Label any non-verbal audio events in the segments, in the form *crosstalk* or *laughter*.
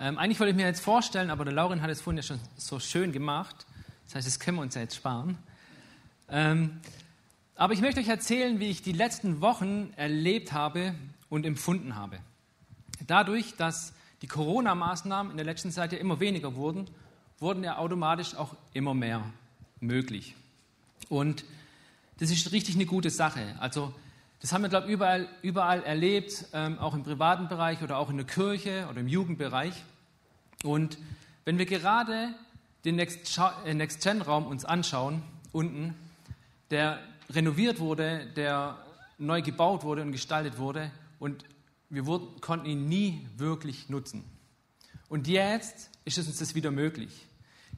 Ähm, eigentlich wollte ich mir jetzt vorstellen, aber der Laurin hat es vorhin ja schon so schön gemacht. Das heißt, das können wir uns ja jetzt sparen. Ähm, aber ich möchte euch erzählen, wie ich die letzten Wochen erlebt habe und empfunden habe. Dadurch, dass die Corona-Maßnahmen in der letzten Zeit ja immer weniger wurden, wurden ja automatisch auch immer mehr möglich. Und das ist richtig eine gute Sache. Also das haben wir, glaube ich, überall, überall erlebt, ähm, auch im privaten Bereich oder auch in der Kirche oder im Jugendbereich. Und wenn wir gerade den äh, Next-Gen-Raum uns anschauen, unten, der renoviert wurde, der neu gebaut wurde und gestaltet wurde und wir wurden, konnten ihn nie wirklich nutzen. Und jetzt ist es uns das wieder möglich.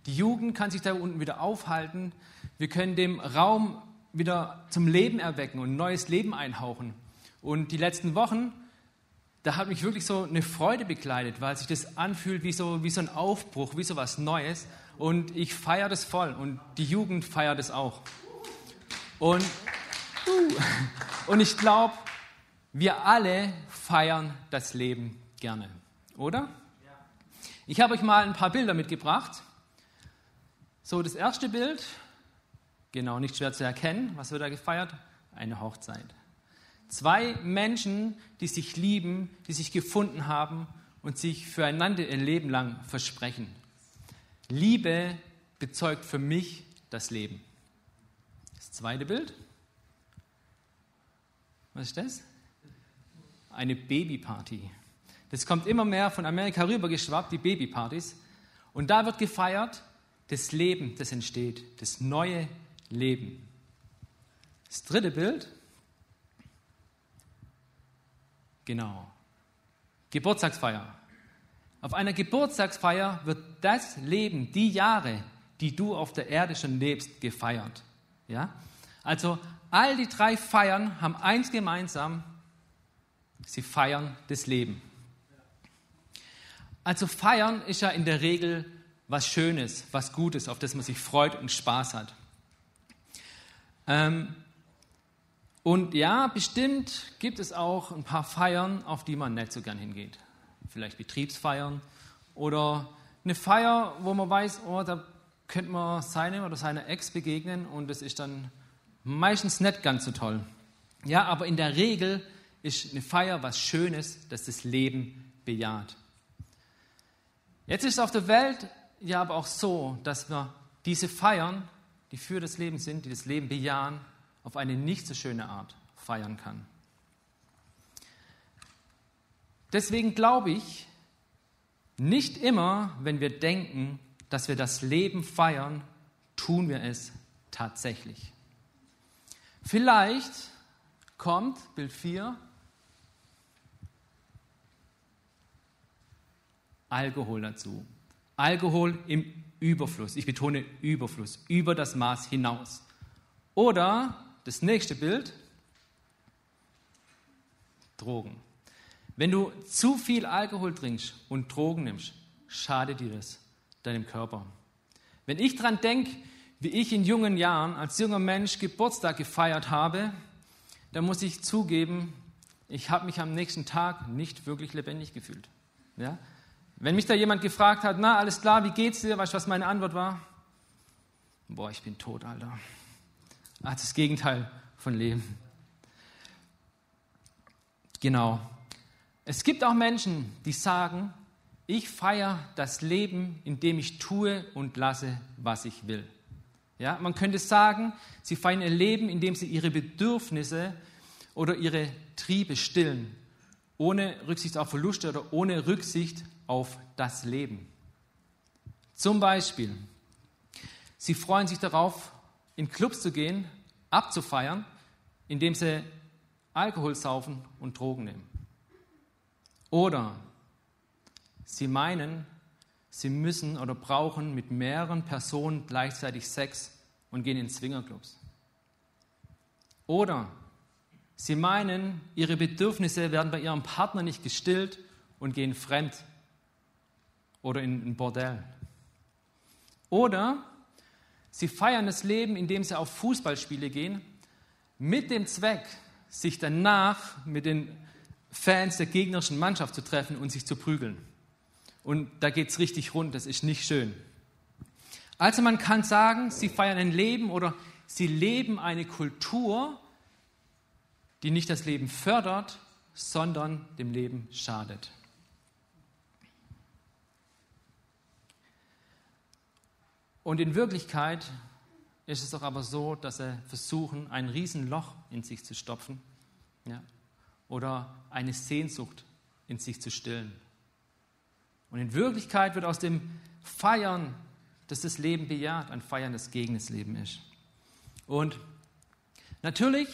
Die Jugend kann sich da unten wieder aufhalten. Wir können dem Raum wieder zum Leben erwecken und neues Leben einhauchen. Und die letzten Wochen, da hat mich wirklich so eine Freude bekleidet, weil sich das anfühlt wie so, wie so ein Aufbruch, wie so was Neues. Und ich feiere das voll und die Jugend feiert es auch. Und, *laughs* und ich glaube, wir alle feiern das Leben gerne, oder? Ich habe euch mal ein paar Bilder mitgebracht. So, das erste Bild, genau, nicht schwer zu erkennen, was wird da gefeiert? Eine Hochzeit. Zwei Menschen, die sich lieben, die sich gefunden haben und sich füreinander ihr Leben lang versprechen. Liebe bezeugt für mich das Leben. Das zweite Bild. Was ist das? Eine Babyparty. Das kommt immer mehr von Amerika rübergeschwappt, die Babypartys. Und da wird gefeiert, das Leben, das entsteht, das neue Leben. Das dritte Bild, genau, Geburtstagsfeier. Auf einer Geburtstagsfeier wird das Leben, die Jahre, die du auf der Erde schon lebst, gefeiert. Ja? Also all die drei Feiern haben eins gemeinsam, sie feiern das Leben. Also feiern ist ja in der Regel was Schönes, was Gutes, auf das man sich freut und Spaß hat. Ähm, und ja, bestimmt gibt es auch ein paar Feiern, auf die man nicht so gern hingeht. Vielleicht Betriebsfeiern oder eine Feier, wo man weiß, oh, da könnte man seinem oder seiner Ex begegnen und das ist dann meistens nicht ganz so toll. Ja, aber in der Regel ist eine Feier was Schönes, das das Leben bejaht. Jetzt ist es auf der Welt ja aber auch so, dass wir diese Feiern, die für das Leben sind, die das Leben bejahen, auf eine nicht so schöne Art feiern kann. Deswegen glaube ich, nicht immer, wenn wir denken, dass wir das Leben feiern, tun wir es tatsächlich. Vielleicht kommt, Bild 4, Alkohol dazu. Alkohol im Überfluss. Ich betone Überfluss, über das Maß hinaus. Oder das nächste Bild, Drogen. Wenn du zu viel Alkohol trinkst und Drogen nimmst, schadet dir das deinem Körper. Wenn ich daran denke, wie ich in jungen Jahren als junger Mensch Geburtstag gefeiert habe, dann muss ich zugeben, ich habe mich am nächsten Tag nicht wirklich lebendig gefühlt. Ja? Wenn mich da jemand gefragt hat, na, alles klar, wie geht's dir? Weißt du, was meine Antwort war? Boah, ich bin tot, Alter. Ah, das Gegenteil von Leben. Genau. Es gibt auch Menschen, die sagen, ich feiere das Leben, indem ich tue und lasse, was ich will. Ja, man könnte sagen, sie feiern ihr Leben, indem sie ihre Bedürfnisse oder ihre Triebe stillen, ohne Rücksicht auf Verluste oder ohne Rücksicht auf das Leben. Zum Beispiel, sie freuen sich darauf, in Clubs zu gehen, abzufeiern, indem sie Alkohol saufen und Drogen nehmen. Oder sie meinen, sie müssen oder brauchen mit mehreren Personen gleichzeitig Sex und gehen in Swingerclubs. Oder sie meinen, ihre Bedürfnisse werden bei ihrem Partner nicht gestillt und gehen fremd oder in ein Bordell. Oder sie feiern das Leben, indem sie auf Fußballspiele gehen, mit dem Zweck, sich danach mit den Fans der gegnerischen Mannschaft zu treffen und sich zu prügeln. und da geht es richtig rund, das ist nicht schön. Also man kann sagen, sie feiern ein Leben oder sie leben eine Kultur, die nicht das Leben fördert, sondern dem Leben schadet. Und in Wirklichkeit ist es doch aber so, dass sie versuchen, ein Riesenloch in sich zu stopfen ja, oder eine Sehnsucht in sich zu stillen. Und in Wirklichkeit wird aus dem Feiern, das das Leben bejaht, ein Feiern, das gegen das Leben ist. Und natürlich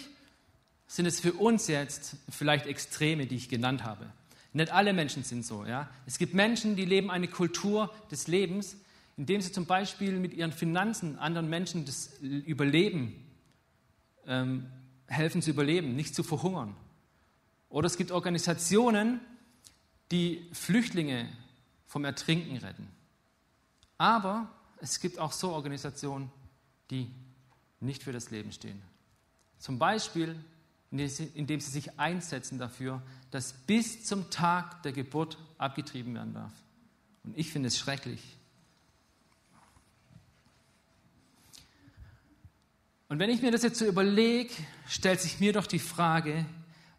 sind es für uns jetzt vielleicht Extreme, die ich genannt habe. Nicht alle Menschen sind so. Ja? Es gibt Menschen, die leben eine Kultur des Lebens, indem sie zum Beispiel mit ihren Finanzen anderen Menschen das Überleben ähm, helfen zu überleben, nicht zu verhungern. Oder es gibt Organisationen, die Flüchtlinge vom Ertrinken retten. Aber es gibt auch so Organisationen, die nicht für das Leben stehen. Zum Beispiel, indem sie sich einsetzen dafür, dass bis zum Tag der Geburt abgetrieben werden darf. Und ich finde es schrecklich. Und wenn ich mir das jetzt so überlege, stellt sich mir doch die Frage,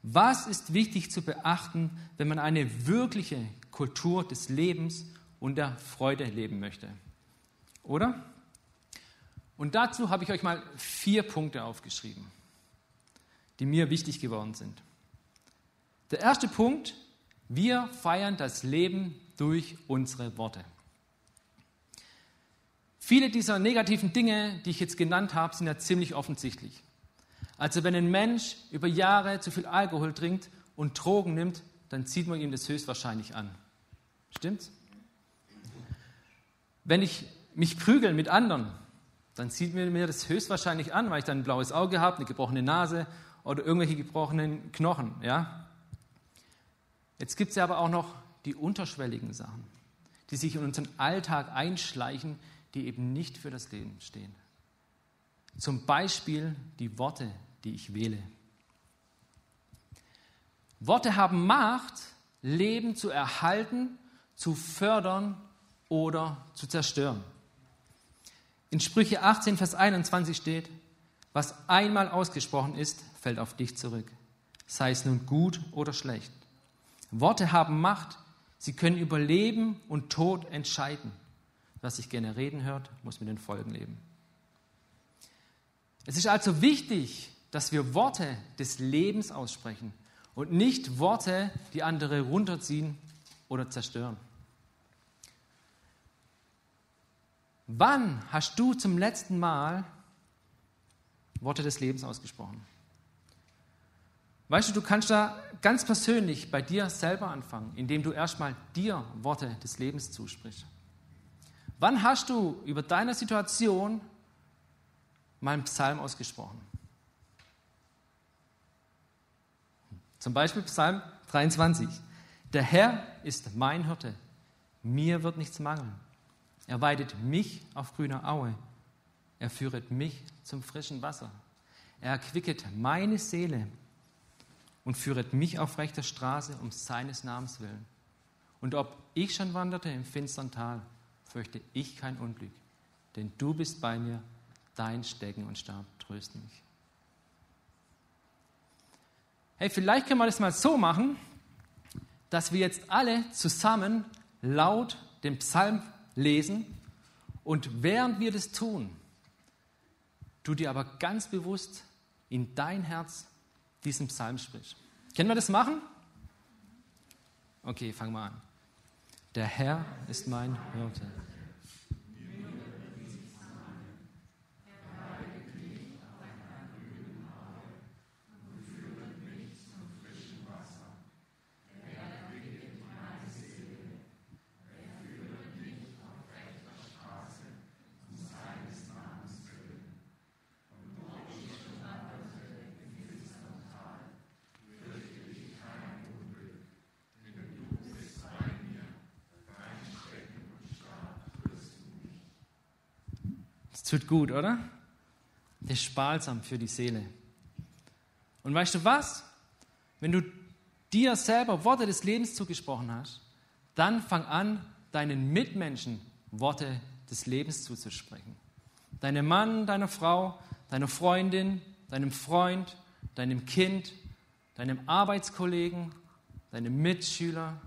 was ist wichtig zu beachten, wenn man eine wirkliche Kultur des Lebens und der Freude leben möchte? Oder? Und dazu habe ich euch mal vier Punkte aufgeschrieben, die mir wichtig geworden sind. Der erste Punkt, wir feiern das Leben durch unsere Worte. Viele dieser negativen Dinge, die ich jetzt genannt habe, sind ja ziemlich offensichtlich. Also wenn ein Mensch über Jahre zu viel Alkohol trinkt und Drogen nimmt, dann zieht man ihm das höchstwahrscheinlich an. Stimmt's? Wenn ich mich prügel mit anderen, dann zieht mir das höchstwahrscheinlich an, weil ich dann ein blaues Auge habe, eine gebrochene Nase oder irgendwelche gebrochenen Knochen. Ja? Jetzt gibt es ja aber auch noch die unterschwelligen Sachen, die sich in unseren Alltag einschleichen, die eben nicht für das Leben stehen. Zum Beispiel die Worte, die ich wähle. Worte haben Macht, Leben zu erhalten, zu fördern oder zu zerstören. In Sprüche 18, Vers 21 steht, was einmal ausgesprochen ist, fällt auf dich zurück, sei es nun gut oder schlecht. Worte haben Macht, sie können über Leben und Tod entscheiden. Wer sich gerne reden hört, muss mit den Folgen leben. Es ist also wichtig, dass wir Worte des Lebens aussprechen und nicht Worte, die andere runterziehen oder zerstören. Wann hast du zum letzten Mal Worte des Lebens ausgesprochen? Weißt du, du kannst da ganz persönlich bei dir selber anfangen, indem du erstmal dir Worte des Lebens zusprichst. Wann hast du über deine Situation mal einen Psalm ausgesprochen? Zum Beispiel Psalm 23. Der Herr ist mein Hirte, mir wird nichts mangeln. Er weidet mich auf grüner Aue, er führet mich zum frischen Wasser. Er erquicket meine Seele und führet mich auf rechter Straße um seines Namens willen. Und ob ich schon wanderte im finstern Tal, fürchte ich kein Unglück, denn du bist bei mir, dein Stecken und Stab trösten mich. Hey, vielleicht können wir das mal so machen, dass wir jetzt alle zusammen laut den Psalm lesen und während wir das tun, du dir aber ganz bewusst in dein Herz diesen Psalm sprichst. Können wir das machen? Okay, fangen wir an. Der Herr ist mein Hirte. Tut gut, oder? Der ist sparsam für die Seele. Und weißt du was? Wenn du dir selber Worte des Lebens zugesprochen hast, dann fang an, deinen Mitmenschen Worte des Lebens zuzusprechen. Deinem Mann, deiner Frau, deiner Freundin, deinem Freund, deinem Kind, deinem Arbeitskollegen, deinem Mitschüler,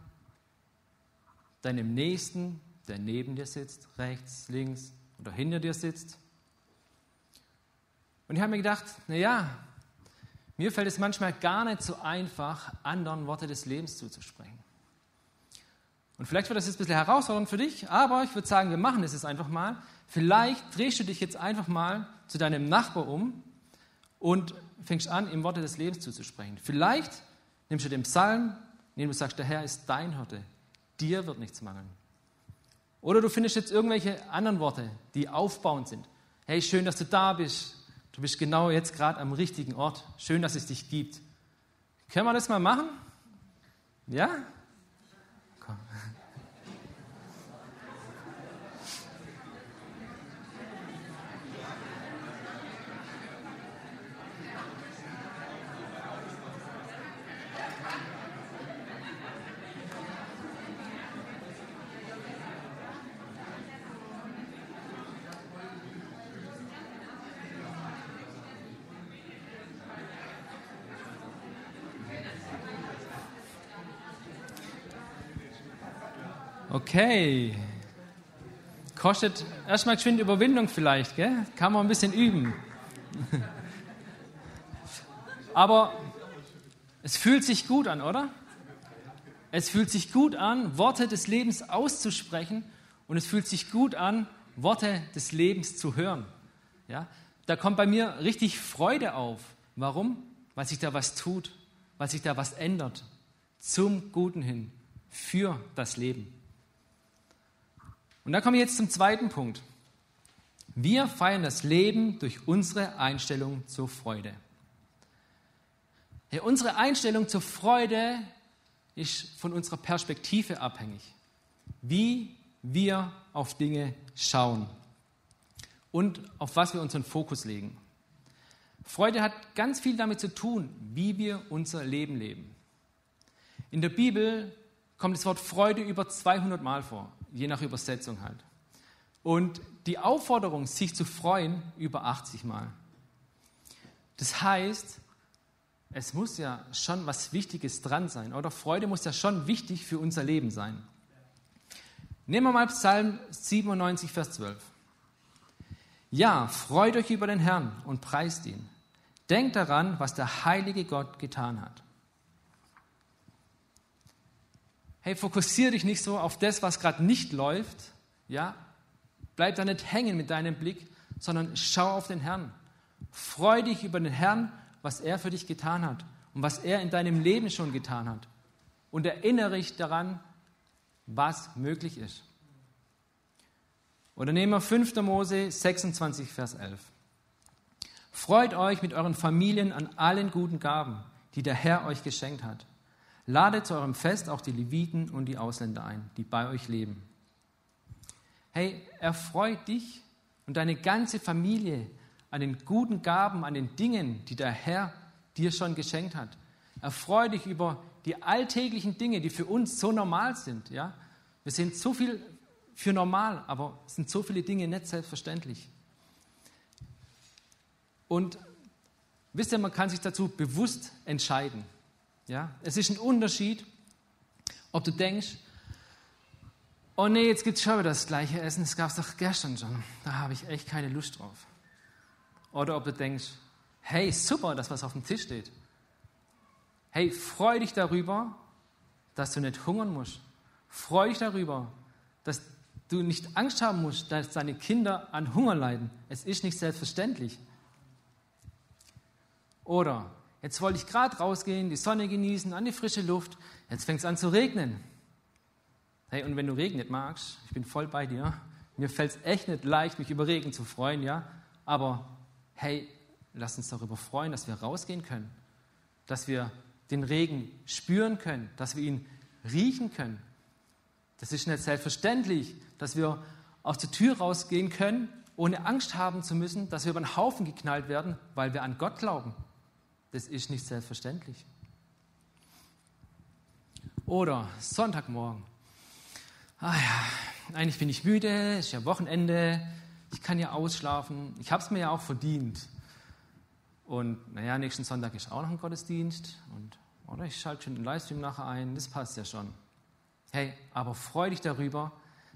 deinem Nächsten, der neben dir sitzt, rechts, links oder hinter dir sitzt. Und ich habe mir gedacht, naja, mir fällt es manchmal gar nicht so einfach, anderen Worte des Lebens zuzusprechen. Und vielleicht wird das jetzt ein bisschen herausfordernd für dich, aber ich würde sagen, wir machen es jetzt einfach mal. Vielleicht drehst du dich jetzt einfach mal zu deinem Nachbar um und fängst an, ihm Worte des Lebens zuzusprechen. Vielleicht nimmst du den Psalm, in dem du sagst, der Herr ist dein Hirte, dir wird nichts mangeln. Oder du findest jetzt irgendwelche anderen Worte, die aufbauend sind. Hey, schön, dass du da bist. Du bist genau jetzt gerade am richtigen Ort. Schön, dass es dich gibt. Können wir das mal machen? Ja? Okay. Kostet erstmal geschwind Überwindung vielleicht, gell? Kann man ein bisschen üben. *laughs* Aber es fühlt sich gut an, oder? Es fühlt sich gut an, Worte des Lebens auszusprechen und es fühlt sich gut an, Worte des Lebens zu hören. Ja? Da kommt bei mir richtig Freude auf. Warum? Weil sich da was tut, weil sich da was ändert. Zum Guten hin, für das Leben. Und da komme ich jetzt zum zweiten Punkt. Wir feiern das Leben durch unsere Einstellung zur Freude. Ja, unsere Einstellung zur Freude ist von unserer Perspektive abhängig. Wie wir auf Dinge schauen und auf was wir unseren Fokus legen. Freude hat ganz viel damit zu tun, wie wir unser Leben leben. In der Bibel kommt das Wort Freude über 200 Mal vor je nach Übersetzung halt. Und die Aufforderung, sich zu freuen, über 80 Mal. Das heißt, es muss ja schon was Wichtiges dran sein, oder Freude muss ja schon wichtig für unser Leben sein. Nehmen wir mal Psalm 97, Vers 12. Ja, freut euch über den Herrn und preist ihn. Denkt daran, was der heilige Gott getan hat. Hey, fokussiere dich nicht so auf das, was gerade nicht läuft, ja, bleib da nicht hängen mit deinem Blick, sondern schau auf den Herrn. Freu dich über den Herrn, was er für dich getan hat und was er in deinem Leben schon getan hat. Und erinnere dich daran, was möglich ist. Oder nehmen wir 5. Mose 26, Vers 11. Freut euch mit euren Familien an allen guten Gaben, die der Herr euch geschenkt hat. Ladet zu eurem Fest auch die Leviten und die Ausländer ein, die bei euch leben. Hey, erfreut dich und deine ganze Familie an den guten Gaben, an den Dingen, die der Herr dir schon geschenkt hat. Erfreu dich über die alltäglichen Dinge, die für uns so normal sind. Ja? Wir sind so viel für normal, aber es sind so viele Dinge nicht selbstverständlich. Und wisst ihr, man kann sich dazu bewusst entscheiden. Ja? Es ist ein Unterschied, ob du denkst, oh nee, jetzt gibt es schon wieder das gleiche Essen, das gab es doch gestern schon. Da habe ich echt keine Lust drauf. Oder ob du denkst, hey, super, das, was auf dem Tisch steht. Hey, freu dich darüber, dass du nicht hungern musst. Freu dich darüber, dass du nicht Angst haben musst, dass deine Kinder an Hunger leiden. Es ist nicht selbstverständlich. Oder Jetzt wollte ich gerade rausgehen, die Sonne genießen, an die frische Luft. Jetzt fängt es an zu regnen. Hey, und wenn du Regen nicht magst, ich bin voll bei dir. Mir fällt es echt nicht leicht, mich über Regen zu freuen, ja. Aber hey, lass uns darüber freuen, dass wir rausgehen können, dass wir den Regen spüren können, dass wir ihn riechen können. Das ist nicht selbstverständlich, dass wir aus der Tür rausgehen können, ohne Angst haben zu müssen, dass wir über den Haufen geknallt werden, weil wir an Gott glauben. Das ist nicht selbstverständlich. Oder Sonntagmorgen. Ah ja, eigentlich bin ich müde, es ist ja Wochenende, ich kann ja ausschlafen, ich habe es mir ja auch verdient. Und naja, nächsten Sonntag ist auch noch ein Gottesdienst und oder ich schalte schon den Livestream nachher ein, das passt ja schon. Hey, aber freu dich darüber,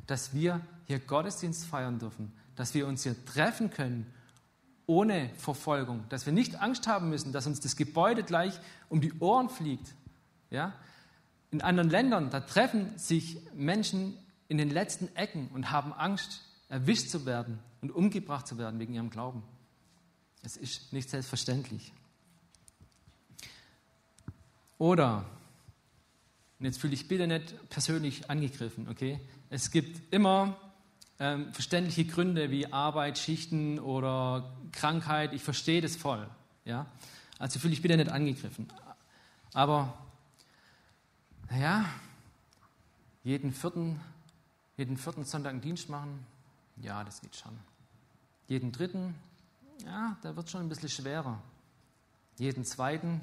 dass wir hier Gottesdienst feiern dürfen, dass wir uns hier treffen können ohne Verfolgung, dass wir nicht Angst haben müssen, dass uns das Gebäude gleich um die Ohren fliegt. Ja? In anderen Ländern, da treffen sich Menschen in den letzten Ecken und haben Angst, erwischt zu werden und umgebracht zu werden wegen ihrem Glauben. Es ist nicht selbstverständlich. Oder, und jetzt fühle ich bitte nicht persönlich angegriffen, okay? Es gibt immer ähm, verständliche Gründe wie Arbeit, Schichten oder Krankheit. Ich verstehe das voll. Ja? Also fühle ich bitte nicht angegriffen. Aber, naja, jeden vierten, jeden vierten Sonntag einen Dienst machen, ja, das geht schon. Jeden dritten, ja, da wird schon ein bisschen schwerer. Jeden zweiten,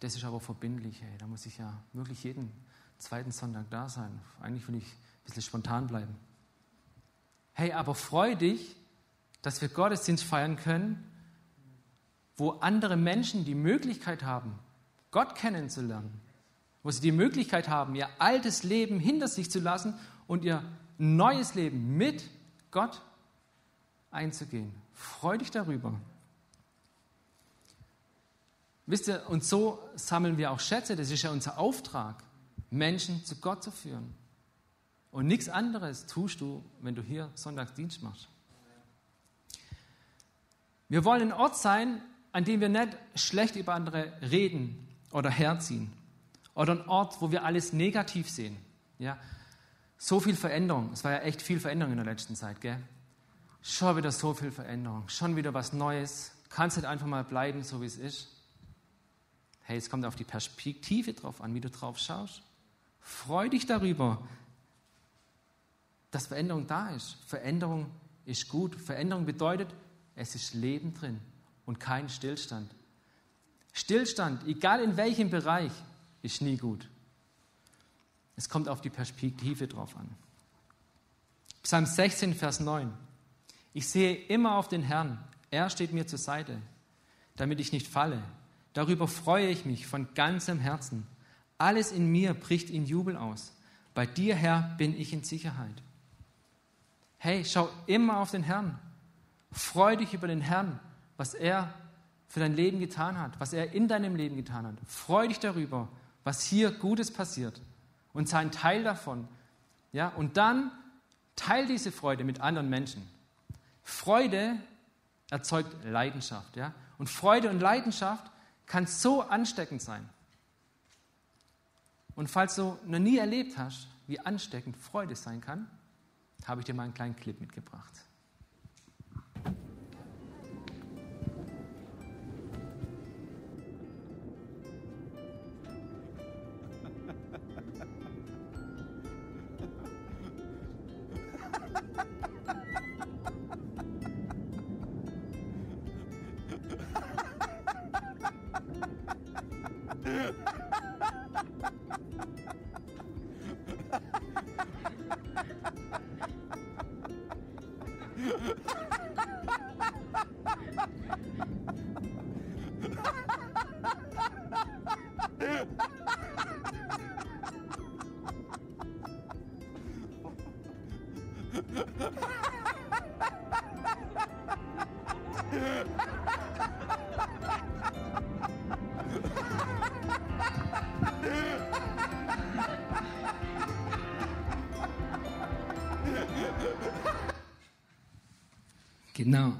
das ist aber verbindlich. Hey. Da muss ich ja wirklich jeden zweiten Sonntag da sein. Eigentlich will ich ein bisschen spontan bleiben. Hey, aber freu dich, dass wir Gottesdienst feiern können, wo andere Menschen die Möglichkeit haben, Gott kennenzulernen, wo sie die Möglichkeit haben, ihr altes Leben hinter sich zu lassen und ihr neues Leben mit Gott einzugehen. Freu dich darüber. Wisst ihr, und so sammeln wir auch Schätze, das ist ja unser Auftrag, Menschen zu Gott zu führen. Und nichts anderes tust du, wenn du hier Sonntagsdienst machst. Wir wollen ein Ort sein, an dem wir nicht schlecht über andere reden oder herziehen. Oder ein Ort, wo wir alles negativ sehen. Ja? So viel Veränderung. Es war ja echt viel Veränderung in der letzten Zeit. Gell? Schon wieder so viel Veränderung. Schon wieder was Neues. Kannst nicht einfach mal bleiben, so wie es ist. Hey, es kommt auf die Perspektive drauf an, wie du drauf schaust. Freu dich darüber, dass Veränderung da ist. Veränderung ist gut. Veränderung bedeutet, es ist Leben drin und kein Stillstand. Stillstand, egal in welchem Bereich, ist nie gut. Es kommt auf die Perspektive drauf an. Psalm 16, Vers 9. Ich sehe immer auf den Herrn. Er steht mir zur Seite, damit ich nicht falle. Darüber freue ich mich von ganzem Herzen. Alles in mir bricht in Jubel aus. Bei dir, Herr, bin ich in Sicherheit. Hey, schau immer auf den Herrn. Freu dich über den Herrn, was er für dein Leben getan hat, was er in deinem Leben getan hat. Freu dich darüber, was hier Gutes passiert und sei ein Teil davon. Ja, und dann teil diese Freude mit anderen Menschen. Freude erzeugt Leidenschaft, ja? Und Freude und Leidenschaft kann so ansteckend sein. Und falls du noch nie erlebt hast, wie ansteckend Freude sein kann, habe ich dir mal einen kleinen Clip mitgebracht. Genau.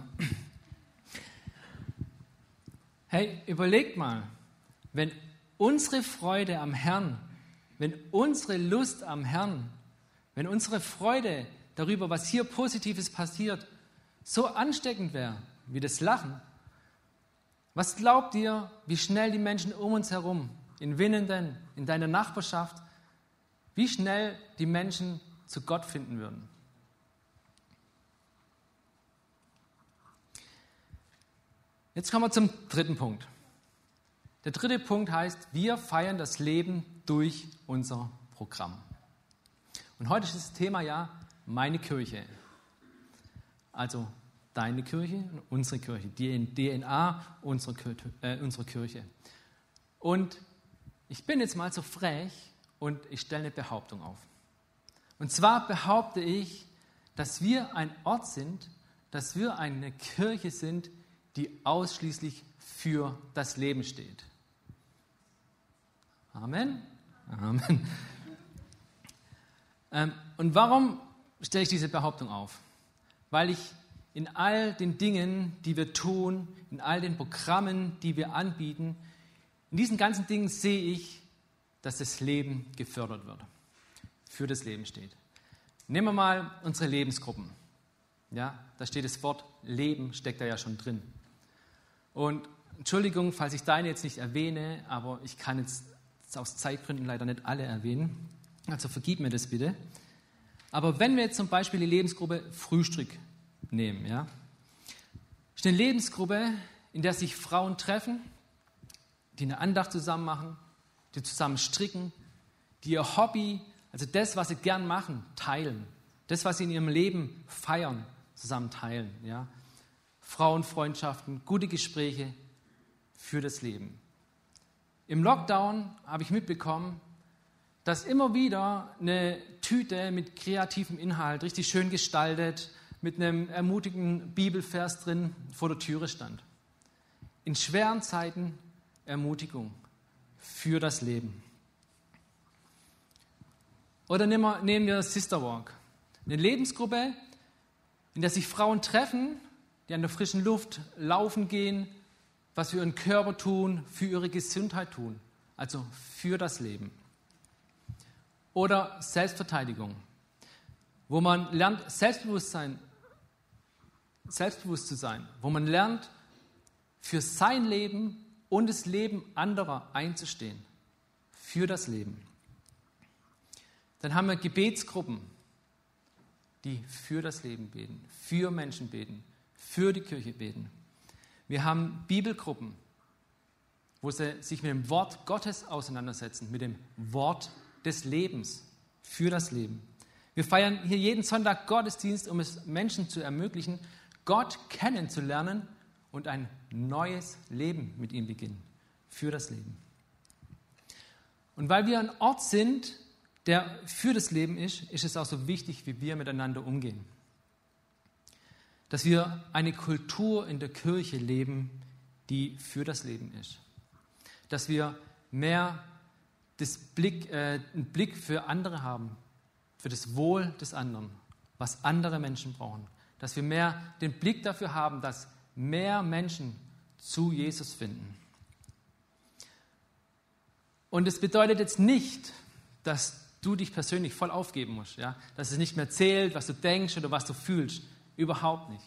Hey, überlegt mal, wenn unsere Freude am Herrn, wenn unsere Lust am Herrn, wenn unsere Freude darüber, was hier Positives passiert, so ansteckend wäre wie das Lachen, was glaubt ihr, wie schnell die Menschen um uns herum, in Winnenden, in deiner Nachbarschaft, wie schnell die Menschen zu Gott finden würden? Jetzt kommen wir zum dritten Punkt. Der dritte Punkt heißt, wir feiern das Leben durch unser Programm. Und heute ist das Thema ja, meine Kirche. Also deine Kirche und unsere Kirche, die DNA unserer Kirche, äh, unserer Kirche. Und ich bin jetzt mal so frech und ich stelle eine Behauptung auf. Und zwar behaupte ich, dass wir ein Ort sind, dass wir eine Kirche sind, die ausschließlich für das Leben steht. Amen. Amen. Ähm, und warum stelle ich diese Behauptung auf? Weil ich in all den Dingen, die wir tun, in all den Programmen, die wir anbieten, in diesen ganzen Dingen sehe ich, dass das Leben gefördert wird, für das Leben steht. Nehmen wir mal unsere Lebensgruppen. Ja, da steht das Wort Leben, steckt da ja schon drin. Und Entschuldigung, falls ich deine jetzt nicht erwähne, aber ich kann jetzt aus Zeitgründen leider nicht alle erwähnen. Also vergib mir das bitte. Aber wenn wir jetzt zum Beispiel die Lebensgruppe Frühstück nehmen, ja, ist eine Lebensgruppe, in der sich Frauen treffen, die eine Andacht zusammen machen, die zusammen stricken, die ihr Hobby, also das, was sie gern machen, teilen. Das, was sie in ihrem Leben feiern, zusammen teilen. Ja? Frauenfreundschaften, gute Gespräche für das Leben. Im Lockdown habe ich mitbekommen, dass immer wieder eine Tüte mit kreativem Inhalt, richtig schön gestaltet, mit einem ermutigenden Bibelvers drin vor der Türe stand. In schweren Zeiten Ermutigung für das Leben. Oder nehmen wir, Sister Walk, eine Lebensgruppe, in der sich Frauen treffen, die an der frischen Luft laufen gehen, was für ihren Körper tun, für ihre Gesundheit tun, also für das Leben. Oder Selbstverteidigung, wo man lernt, Selbstbewusstsein, selbstbewusst zu sein, wo man lernt, für sein Leben und das Leben anderer einzustehen. Für das Leben. Dann haben wir Gebetsgruppen, die für das Leben beten, für Menschen beten, für die Kirche beten. Wir haben Bibelgruppen, wo sie sich mit dem Wort Gottes auseinandersetzen, mit dem Wort des Lebens, für das Leben. Wir feiern hier jeden Sonntag Gottesdienst, um es Menschen zu ermöglichen, Gott kennenzulernen und ein neues Leben mit ihm beginnen. Für das Leben. Und weil wir ein Ort sind, der für das Leben ist, ist es auch so wichtig, wie wir miteinander umgehen. Dass wir eine Kultur in der Kirche leben, die für das Leben ist. Dass wir mehr das Blick, äh, einen Blick für andere haben, für das Wohl des anderen, was andere Menschen brauchen. Dass wir mehr den Blick dafür haben, dass mehr Menschen zu Jesus finden. Und es bedeutet jetzt nicht, dass du dich persönlich voll aufgeben musst, ja? dass es nicht mehr zählt, was du denkst oder was du fühlst. Überhaupt nicht.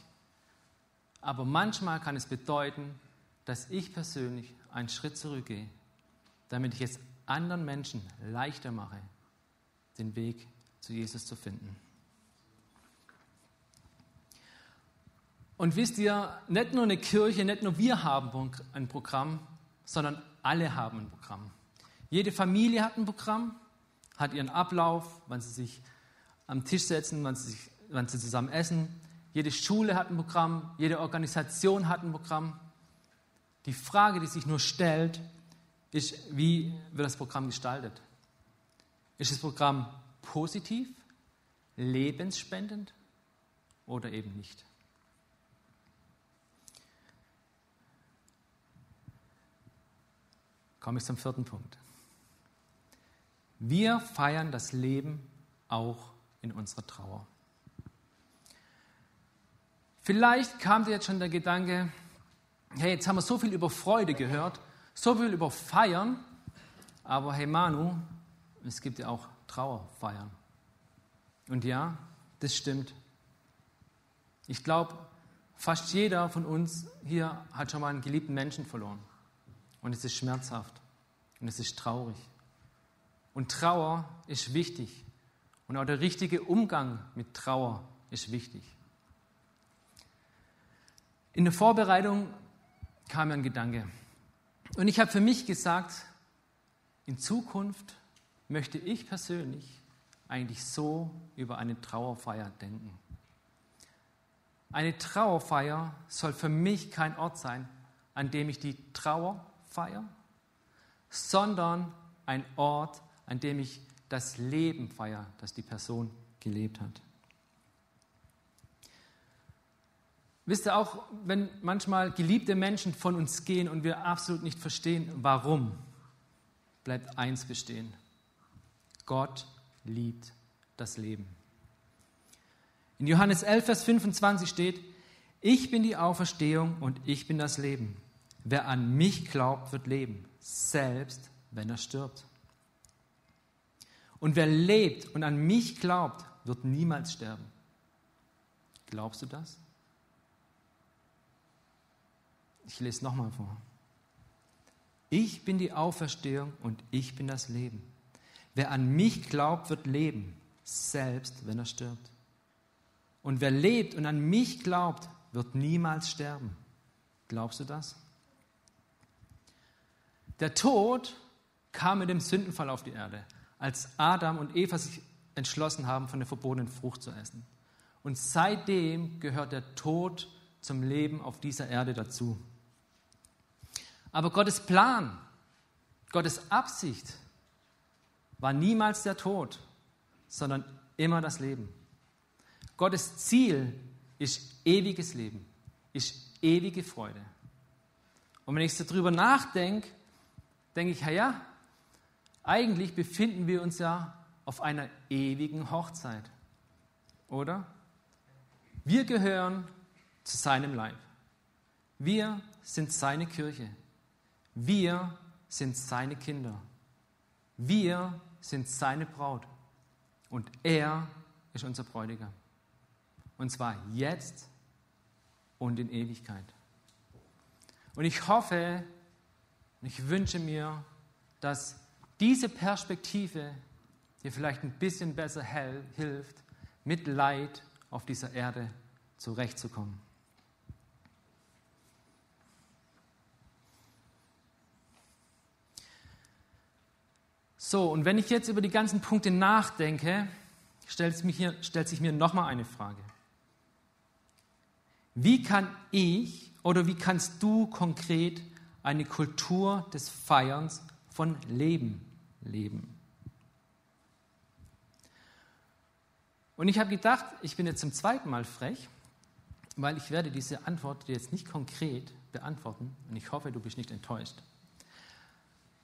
Aber manchmal kann es bedeuten, dass ich persönlich einen Schritt zurückgehe, damit ich es anderen Menschen leichter mache, den Weg zu Jesus zu finden. Und wisst ihr, nicht nur eine Kirche, nicht nur wir haben ein Programm, sondern alle haben ein Programm. Jede Familie hat ein Programm, hat ihren Ablauf, wann sie sich am Tisch setzen, wann sie, sich, wann sie zusammen essen. Jede Schule hat ein Programm, jede Organisation hat ein Programm. Die Frage, die sich nur stellt, ist, wie wird das Programm gestaltet? Ist das Programm positiv, lebensspendend oder eben nicht? komme ich zum vierten Punkt. Wir feiern das Leben auch in unserer Trauer. Vielleicht kam dir jetzt schon der Gedanke, hey, jetzt haben wir so viel über Freude gehört, so viel über Feiern, aber hey Manu, es gibt ja auch Trauerfeiern. Und ja, das stimmt. Ich glaube, fast jeder von uns hier hat schon mal einen geliebten Menschen verloren. Und es ist schmerzhaft. Und es ist traurig. Und Trauer ist wichtig. Und auch der richtige Umgang mit Trauer ist wichtig. In der Vorbereitung kam mir ein Gedanke. Und ich habe für mich gesagt, in Zukunft möchte ich persönlich eigentlich so über eine Trauerfeier denken? Eine Trauerfeier soll für mich kein Ort sein, an dem ich die Trauer feiere, sondern ein Ort, an dem ich das Leben feiere, das die Person gelebt hat. Wisst ihr auch, wenn manchmal geliebte Menschen von uns gehen und wir absolut nicht verstehen, warum, bleibt eins bestehen. Gott liebt das Leben. In Johannes 11, Vers 25 steht, ich bin die Auferstehung und ich bin das Leben. Wer an mich glaubt, wird leben, selbst wenn er stirbt. Und wer lebt und an mich glaubt, wird niemals sterben. Glaubst du das? Ich lese nochmal vor. Ich bin die Auferstehung und ich bin das Leben. Wer an mich glaubt, wird leben, selbst wenn er stirbt. Und wer lebt und an mich glaubt, wird niemals sterben. Glaubst du das? Der Tod kam mit dem Sündenfall auf die Erde, als Adam und Eva sich entschlossen haben, von der verbotenen Frucht zu essen. Und seitdem gehört der Tod zum Leben auf dieser Erde dazu. Aber Gottes Plan, Gottes Absicht war niemals der Tod, sondern immer das Leben. Gottes Ziel ist ewiges Leben, ist ewige Freude. Und wenn ich so drüber nachdenke, denke ich, ja, ja, eigentlich befinden wir uns ja auf einer ewigen Hochzeit, oder? Wir gehören zu seinem Leib. Wir sind seine Kirche. Wir sind seine Kinder. Wir sind seine Braut. Und er ist unser Bräutigam. Und zwar jetzt und in Ewigkeit. Und ich hoffe und ich wünsche mir, dass diese Perspektive dir vielleicht ein bisschen besser hilft, mit Leid auf dieser Erde zurechtzukommen. So, und wenn ich jetzt über die ganzen Punkte nachdenke, stellt, stellt sich mir nochmal eine Frage. Wie kann ich oder wie kannst du konkret eine Kultur des Feierns von Leben leben? Und ich habe gedacht, ich bin jetzt zum zweiten Mal frech, weil ich werde diese Antwort jetzt nicht konkret beantworten und ich hoffe, du bist nicht enttäuscht.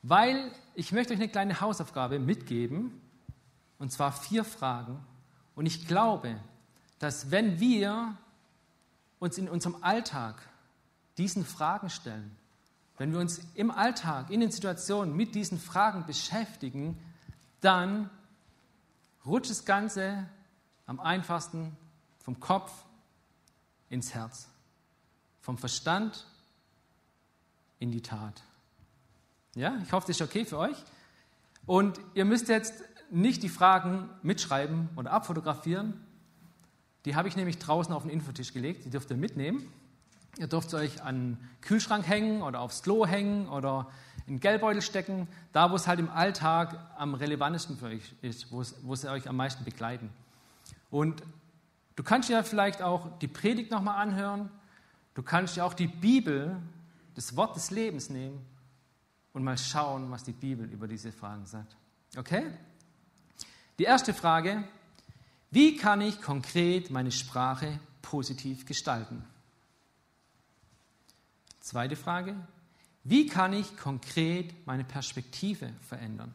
Weil ich möchte euch eine kleine Hausaufgabe mitgeben, und zwar vier Fragen. Und ich glaube, dass wenn wir uns in unserem Alltag diesen Fragen stellen, wenn wir uns im Alltag, in den Situationen mit diesen Fragen beschäftigen, dann rutscht das Ganze am einfachsten vom Kopf ins Herz, vom Verstand in die Tat. Ja, ich hoffe, das ist okay für euch. Und ihr müsst jetzt nicht die Fragen mitschreiben oder abfotografieren, die habe ich nämlich draußen auf den Infotisch gelegt, die dürft ihr mitnehmen. Ihr dürft euch an den Kühlschrank hängen oder aufs Klo hängen oder in den Geldbeutel stecken, da wo es halt im Alltag am relevantesten für euch ist, wo es, wo es euch am meisten begleiten. Und du kannst ja vielleicht auch die Predigt nochmal anhören, du kannst ja auch die Bibel, das Wort des Lebens nehmen und mal schauen, was die Bibel über diese Fragen sagt. Okay? Die erste Frage, wie kann ich konkret meine Sprache positiv gestalten? Zweite Frage. Wie kann ich konkret meine Perspektive verändern?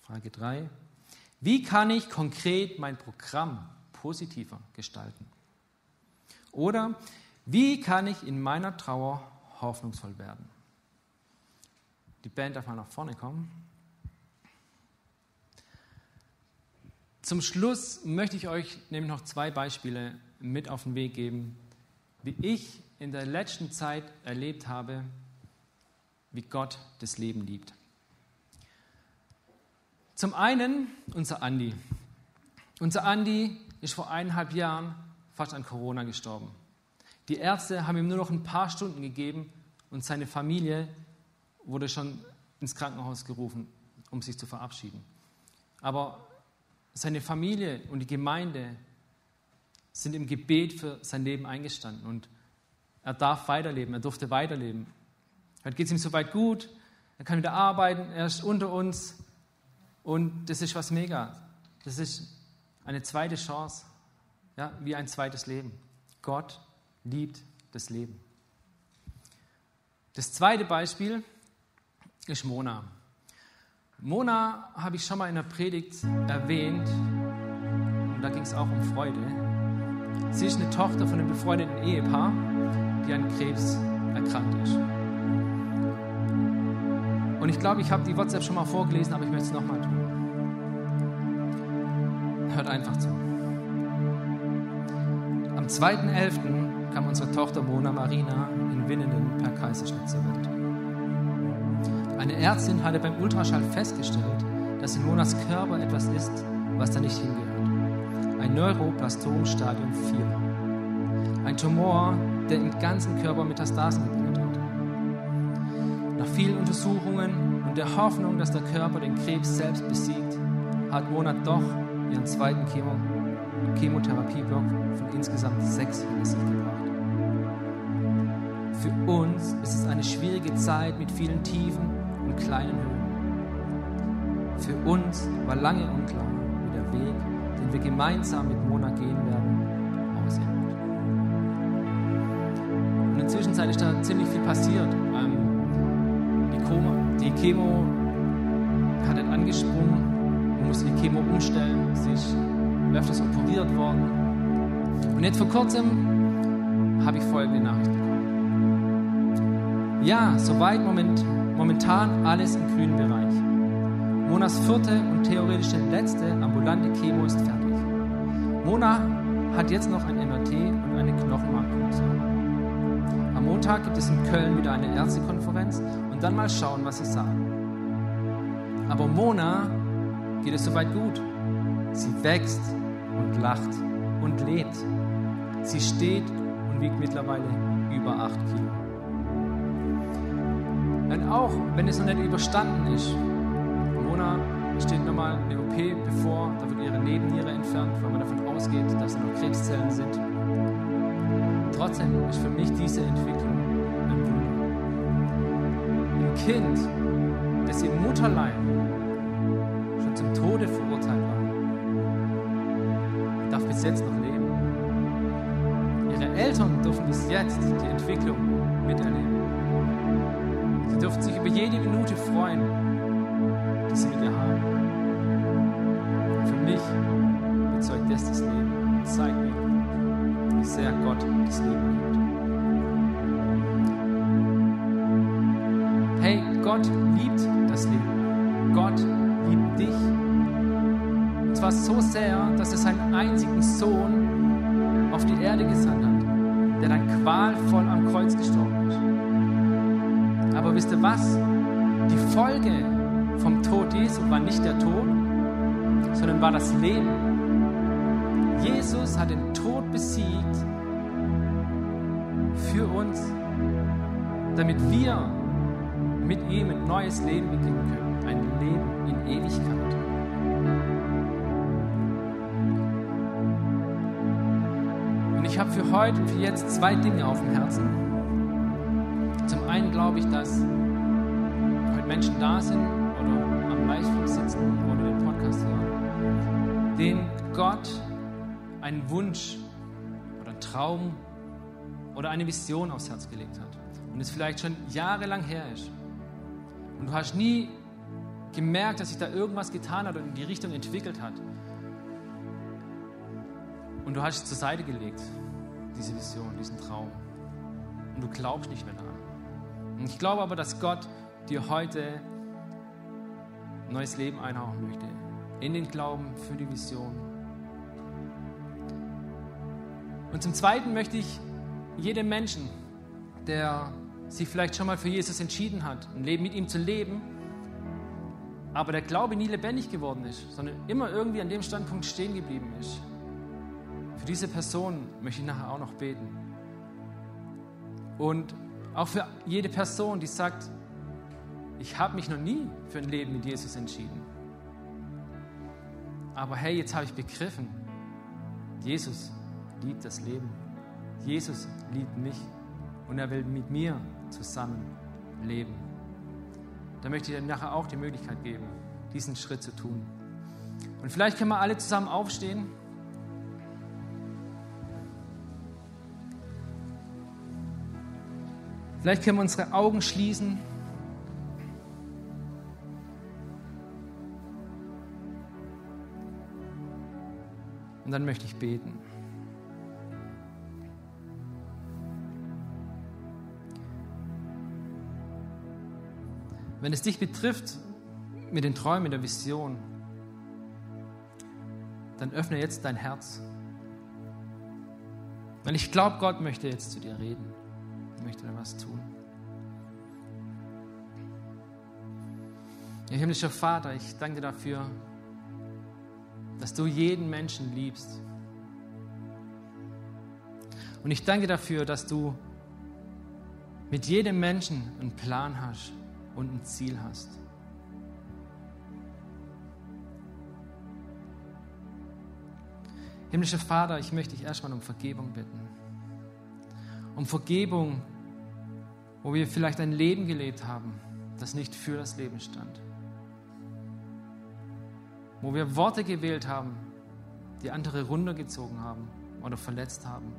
Frage 3. Wie kann ich konkret mein Programm positiver gestalten? Oder wie kann ich in meiner Trauer hoffnungsvoll werden? Die Band darf mal nach vorne kommen. Zum Schluss möchte ich euch nämlich noch zwei Beispiele mit auf den Weg geben, wie ich in der letzten Zeit erlebt habe, wie Gott das Leben liebt. Zum einen unser Andi. Unser Andi ist vor eineinhalb Jahren fast an Corona gestorben. Die Ärzte haben ihm nur noch ein paar Stunden gegeben und seine Familie wurde schon ins Krankenhaus gerufen, um sich zu verabschieden. Aber seine Familie und die Gemeinde sind im Gebet für sein Leben eingestanden und er darf weiterleben, er durfte weiterleben. Heute geht es ihm soweit gut, er kann wieder arbeiten, er ist unter uns und das ist was mega. Das ist eine zweite Chance, ja, wie ein zweites Leben. Gott liebt das Leben. Das zweite Beispiel ist Mona. Mona habe ich schon mal in der Predigt erwähnt und da ging es auch um Freude. Sie ist eine Tochter von einem befreundeten Ehepaar, die an Krebs erkrankt ist. Und ich glaube, ich habe die WhatsApp schon mal vorgelesen, aber ich möchte es nochmal tun. Hört einfach zu. Am 2.11. kam unsere Tochter Mona Marina in Winnenden per Kaiserschnitt zur Welt. Eine Ärztin hatte beim Ultraschall festgestellt, dass in Monas Körper etwas ist, was da nicht hingehört. Ein Neuroplastom Stadium 4. Ein Tumor, der im ganzen Körper Metastasen gebildet hat. Nach vielen Untersuchungen und der Hoffnung, dass der Körper den Krebs selbst besiegt, hat Mona doch ihren zweiten Chemo Chemotherapieblock von insgesamt sechs hinter sich gebracht. Für uns ist es eine schwierige Zeit mit vielen Tiefen und kleinen Höhen. Für uns war lange unklar, wie der Weg, den wir gemeinsam mit Mona gehen werden, aussehen wird. Und in der Zwischenzeit ist da ziemlich viel passiert. Ähm, die, Koma, die Chemo hat dann angesprungen, musste die Chemo umstellen, sie ist öfters operiert worden. Und jetzt vor kurzem habe ich folgende Nachricht bekommen. Ja, soweit moment, momentan alles im grünen Bereich. Monas vierte und theoretisch letzte ambulante Chemo ist fertig. Mona hat jetzt noch ein MRT und eine Knochenmarkfunktion. Am Montag gibt es in Köln wieder eine Ärztekonferenz und dann mal schauen, was sie sagen. Aber Mona geht es soweit gut. Sie wächst und lacht und lebt. Sie steht und wiegt mittlerweile über 8 Kilo. Und auch wenn es noch nicht überstanden ist, Mona steht nochmal eine OP bevor, da wird ihre Nebenniere entfernt, weil man davon ausgeht, dass da noch Krebszellen sind. Trotzdem ist für mich diese Entwicklung ein Wunder. Ein Kind, das im Mutterleib schon zum Tode verurteilt war, darf bis jetzt noch leben. Ihre Eltern dürfen bis jetzt die Entwicklung miterleben. Sie dürfen sich über jede Minute freuen, die sie mit ihr haben. Für mich bezeugt das das Leben und zeigt mir, wie sehr Gott das Leben liebt. Hey, Gott liebt das Leben. Gott liebt dich. Und zwar so sehr, dass er seinen einzigen Sohn auf die Erde gesandt hat, der dann qualvoll am Kreuz gestorben ist. Wisst ihr was? Die Folge vom Tod Jesu war nicht der Tod, sondern war das Leben. Jesus hat den Tod besiegt für uns, damit wir mit ihm ein neues Leben beginnen können. Ein Leben in Ewigkeit. Und ich habe für heute und für jetzt zwei Dinge auf dem Herzen. Glaube ich, dass heute Menschen da sind oder am Livestream sitzen oder den Podcast hören, denen Gott einen Wunsch oder einen Traum oder eine Vision aufs Herz gelegt hat und es vielleicht schon jahrelang her ist. Und du hast nie gemerkt, dass sich da irgendwas getan hat und in die Richtung entwickelt hat. Und du hast es zur Seite gelegt, diese Vision, diesen Traum. Und du glaubst nicht mehr daran. Und ich glaube aber, dass Gott dir heute neues Leben einhauchen möchte. In den Glauben für die Vision. Und zum Zweiten möchte ich jedem Menschen, der sich vielleicht schon mal für Jesus entschieden hat, ein Leben mit ihm zu leben, aber der Glaube nie lebendig geworden ist, sondern immer irgendwie an dem Standpunkt stehen geblieben ist. Für diese Person möchte ich nachher auch noch beten. Und auch für jede Person, die sagt, ich habe mich noch nie für ein Leben mit Jesus entschieden. Aber hey, jetzt habe ich begriffen, Jesus liebt das Leben. Jesus liebt mich und er will mit mir zusammen leben. Da möchte ich dir nachher auch die Möglichkeit geben, diesen Schritt zu tun. Und vielleicht können wir alle zusammen aufstehen. Vielleicht können wir unsere Augen schließen. Und dann möchte ich beten. Wenn es dich betrifft mit den Träumen, der Vision, dann öffne jetzt dein Herz. Weil ich glaube, Gott möchte jetzt zu dir reden, möchte da was tun. Ja, himmlischer Vater, ich danke dir dafür, dass du jeden Menschen liebst. Und ich danke dafür, dass du mit jedem Menschen einen Plan hast und ein Ziel hast. Himmlischer Vater, ich möchte dich erstmal um Vergebung bitten. Um Vergebung, wo wir vielleicht ein Leben gelebt haben, das nicht für das Leben stand. Wo wir Worte gewählt haben, die andere runtergezogen haben oder verletzt haben.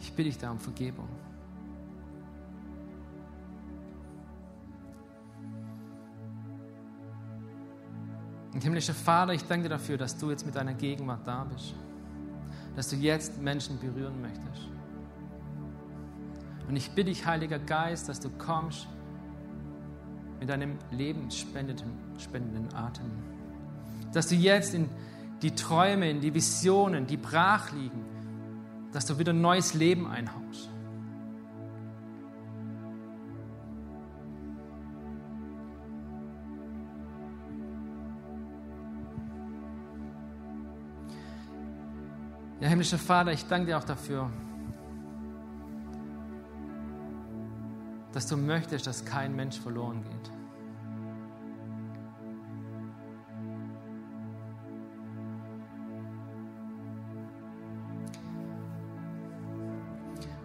Ich bitte dich da um Vergebung. Und himmlischer Vater, ich danke dir dafür, dass du jetzt mit deiner Gegenwart da bist. Dass du jetzt Menschen berühren möchtest. Und ich bitte dich, Heiliger Geist, dass du kommst mit deinem lebensspendenden spendenden Atem. Dass du jetzt in die Träume, in die Visionen, die brach liegen, dass du wieder neues Leben einhaust. Himmlischer Vater, ich danke dir auch dafür, dass du möchtest, dass kein Mensch verloren geht.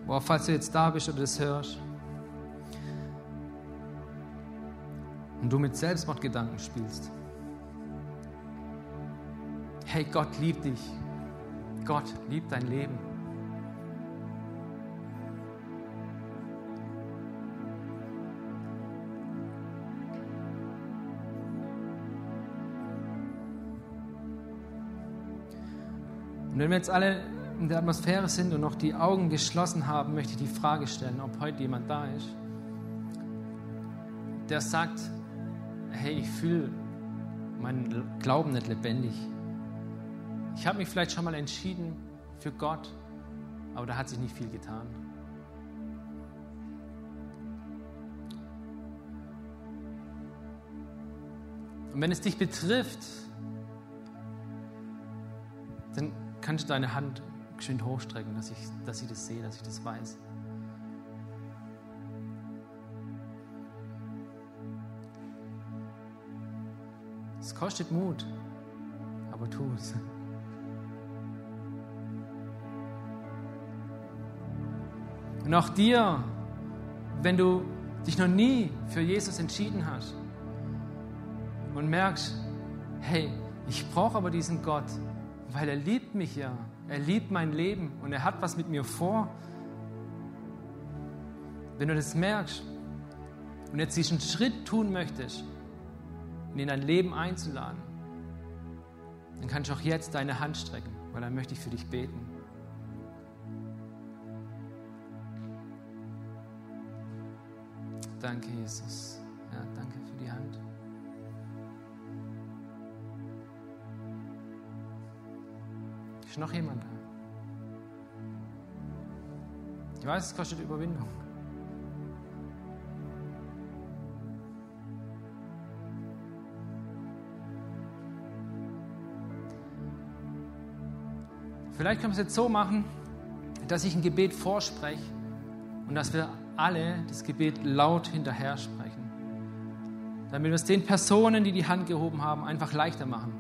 Boah, falls du jetzt da bist oder das hörst und du mit Selbstmordgedanken spielst. Hey, Gott liebt dich. Gott liebt dein Leben. Und wenn wir jetzt alle in der Atmosphäre sind und noch die Augen geschlossen haben, möchte ich die Frage stellen, ob heute jemand da ist, der sagt, hey, ich fühle meinen Glauben nicht lebendig. Ich habe mich vielleicht schon mal entschieden für Gott, aber da hat sich nicht viel getan. Und wenn es dich betrifft, dann kannst du deine Hand schön hochstrecken, dass ich, dass ich das sehe, dass ich das weiß. Es kostet Mut, aber tu es. Und auch dir, wenn du dich noch nie für Jesus entschieden hast und merkst, hey, ich brauche aber diesen Gott, weil er liebt mich ja. Er liebt mein Leben und er hat was mit mir vor. Wenn du das merkst und jetzt diesen Schritt tun möchtest, ihn in dein Leben einzuladen, dann kannst du auch jetzt deine Hand strecken, weil dann möchte ich für dich beten. Danke, Jesus. Ja, danke für die Hand. Ist noch jemand da? Ich weiß, es kostet Überwindung. Vielleicht können wir es jetzt so machen, dass ich ein Gebet vorspreche und dass wir alle das Gebet laut hinterher sprechen. damit wir es den Personen, die die Hand gehoben haben, einfach leichter machen,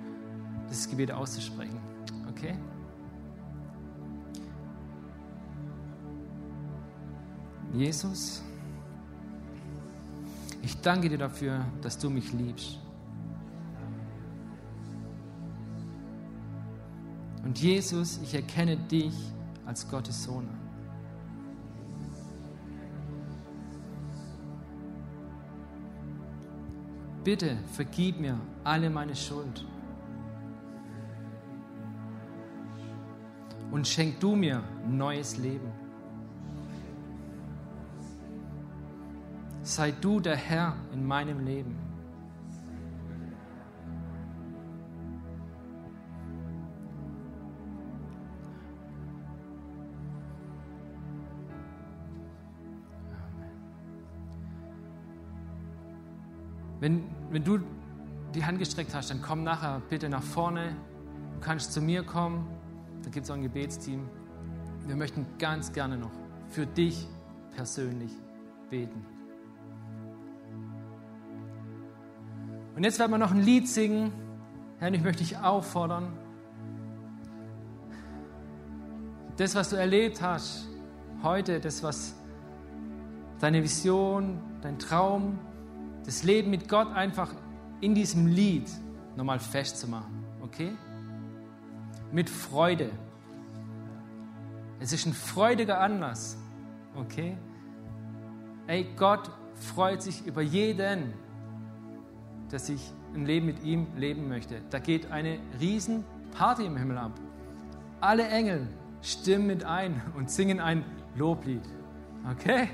das Gebet auszusprechen. Okay? Jesus, ich danke dir dafür, dass du mich liebst. Und Jesus, ich erkenne dich als Gottes Sohn an. Bitte vergib mir alle meine Schuld. Und schenk du mir neues Leben. Sei du der Herr in meinem Leben. Wenn, wenn du die Hand gestreckt hast, dann komm nachher bitte nach vorne. Du kannst zu mir kommen. Da gibt es auch ein Gebetsteam. Wir möchten ganz gerne noch für dich persönlich beten. Und jetzt werden wir noch ein Lied singen. Herr, ich möchte dich auffordern, das, was du erlebt hast, heute, das, was deine Vision, dein Traum, das Leben mit Gott einfach in diesem Lied nochmal festzumachen. Okay? Mit Freude. Es ist ein freudiger Anlass. Okay? Ey, Gott freut sich über jeden, der sich ein Leben mit ihm leben möchte. Da geht eine riesen Party im Himmel ab. Alle Engel stimmen mit ein und singen ein Loblied. Okay?